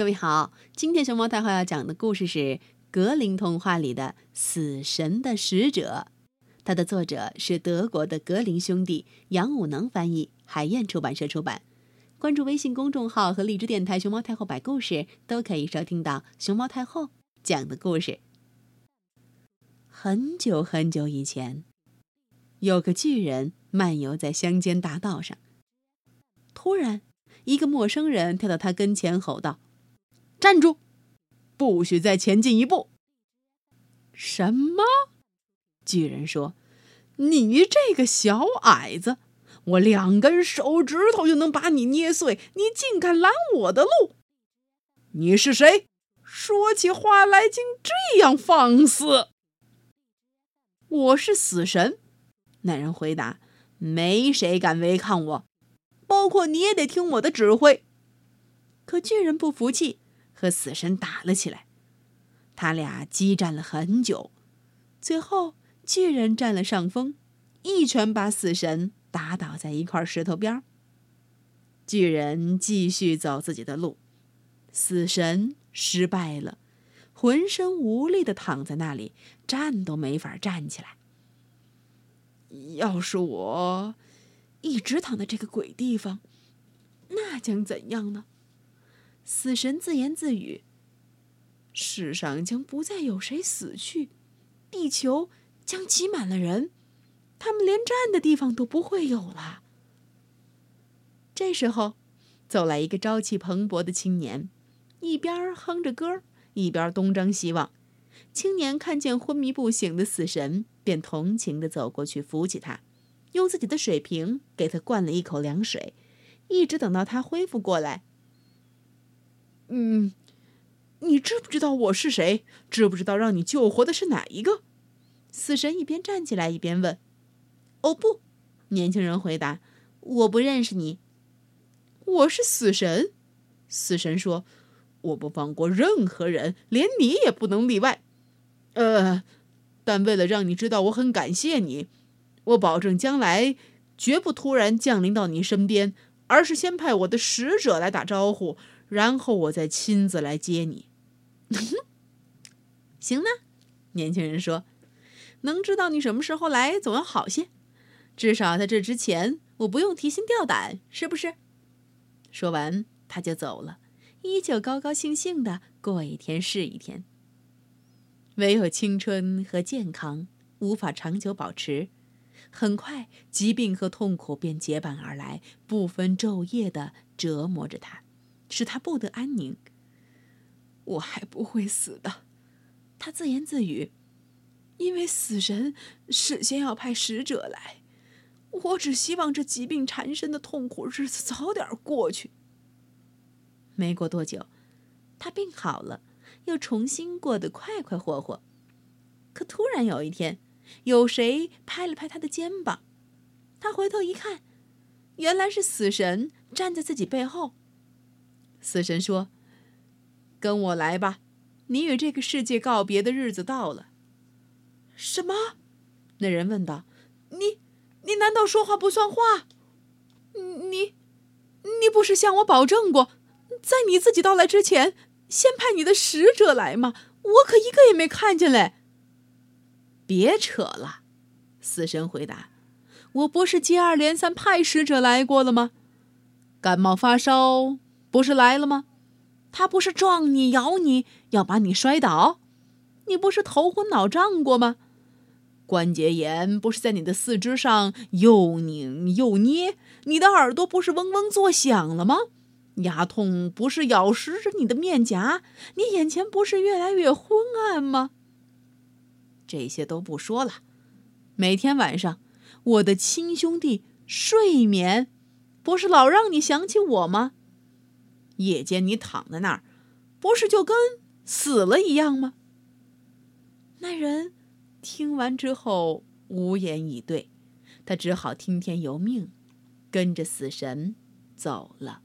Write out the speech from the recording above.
各位好，今天熊猫太后要讲的故事是格林童话里的《死神的使者》，它的作者是德国的格林兄弟，杨武能翻译，海燕出版社出版。关注微信公众号和荔枝电台“熊猫太后”摆故事，都可以收听到熊猫太后讲的故事。很久很久以前，有个巨人漫游在乡间大道上，突然，一个陌生人跳到他跟前，吼道。站住！不许再前进一步。什么？巨人说：“你这个小矮子，我两根手指头就能把你捏碎，你竟敢拦我的路？你是谁？说起话来竟这样放肆！”我是死神。那人回答：“没谁敢违抗我，包括你也得听我的指挥。”可巨人不服气。和死神打了起来，他俩激战了很久，最后巨人占了上风，一拳把死神打倒在一块石头边巨人继续走自己的路，死神失败了，浑身无力的躺在那里，站都没法站起来。要是我一直躺在这个鬼地方，那将怎样呢？死神自言自语：“世上将不再有谁死去，地球将挤满了人，他们连站的地方都不会有了。”这时候，走来一个朝气蓬勃的青年，一边哼着歌，一边东张西望。青年看见昏迷不醒的死神，便同情地走过去扶起他，用自己的水瓶给他灌了一口凉水，一直等到他恢复过来。嗯，你知不知道我是谁？知不知道让你救活的是哪一个？死神一边站起来一边问。哦不，年轻人回答：“我不认识你。”我是死神。死神说：“我不放过任何人，连你也不能例外。”呃，但为了让你知道我很感谢你，我保证将来绝不突然降临到你身边，而是先派我的使者来打招呼。然后我再亲自来接你，行呢？年轻人说：“能知道你什么时候来，总要好些。至少在这之前，我不用提心吊胆，是不是？”说完，他就走了，依旧高高兴兴的过一天是一天。唯有青春和健康无法长久保持，很快疾病和痛苦便结伴而来，不分昼夜的折磨着他。使他不得安宁。我还不会死的，他自言自语，因为死神事先要派使者来。我只希望这疾病缠身的痛苦日子早点过去。没过多久，他病好了，又重新过得快快活活。可突然有一天，有谁拍了拍他的肩膀，他回头一看，原来是死神站在自己背后。死神说：“跟我来吧，你与这个世界告别的日子到了。”什么？那人问道。“你，你难道说话不算话？你，你不是向我保证过，在你自己到来之前，先派你的使者来吗？我可一个也没看见嘞。”别扯了，死神回答：“我不是接二连三派使者来过了吗？感冒发烧。”不是来了吗？他不是撞你、咬你，要把你摔倒？你不是头昏脑胀过吗？关节炎不是在你的四肢上又拧又捏？你的耳朵不是嗡嗡作响了吗？牙痛不是咬蚀着你的面颊？你眼前不是越来越昏暗吗？这些都不说了。每天晚上，我的亲兄弟睡眠，不是老让你想起我吗？夜间你躺在那儿，不是就跟死了一样吗？那人听完之后无言以对，他只好听天由命，跟着死神走了。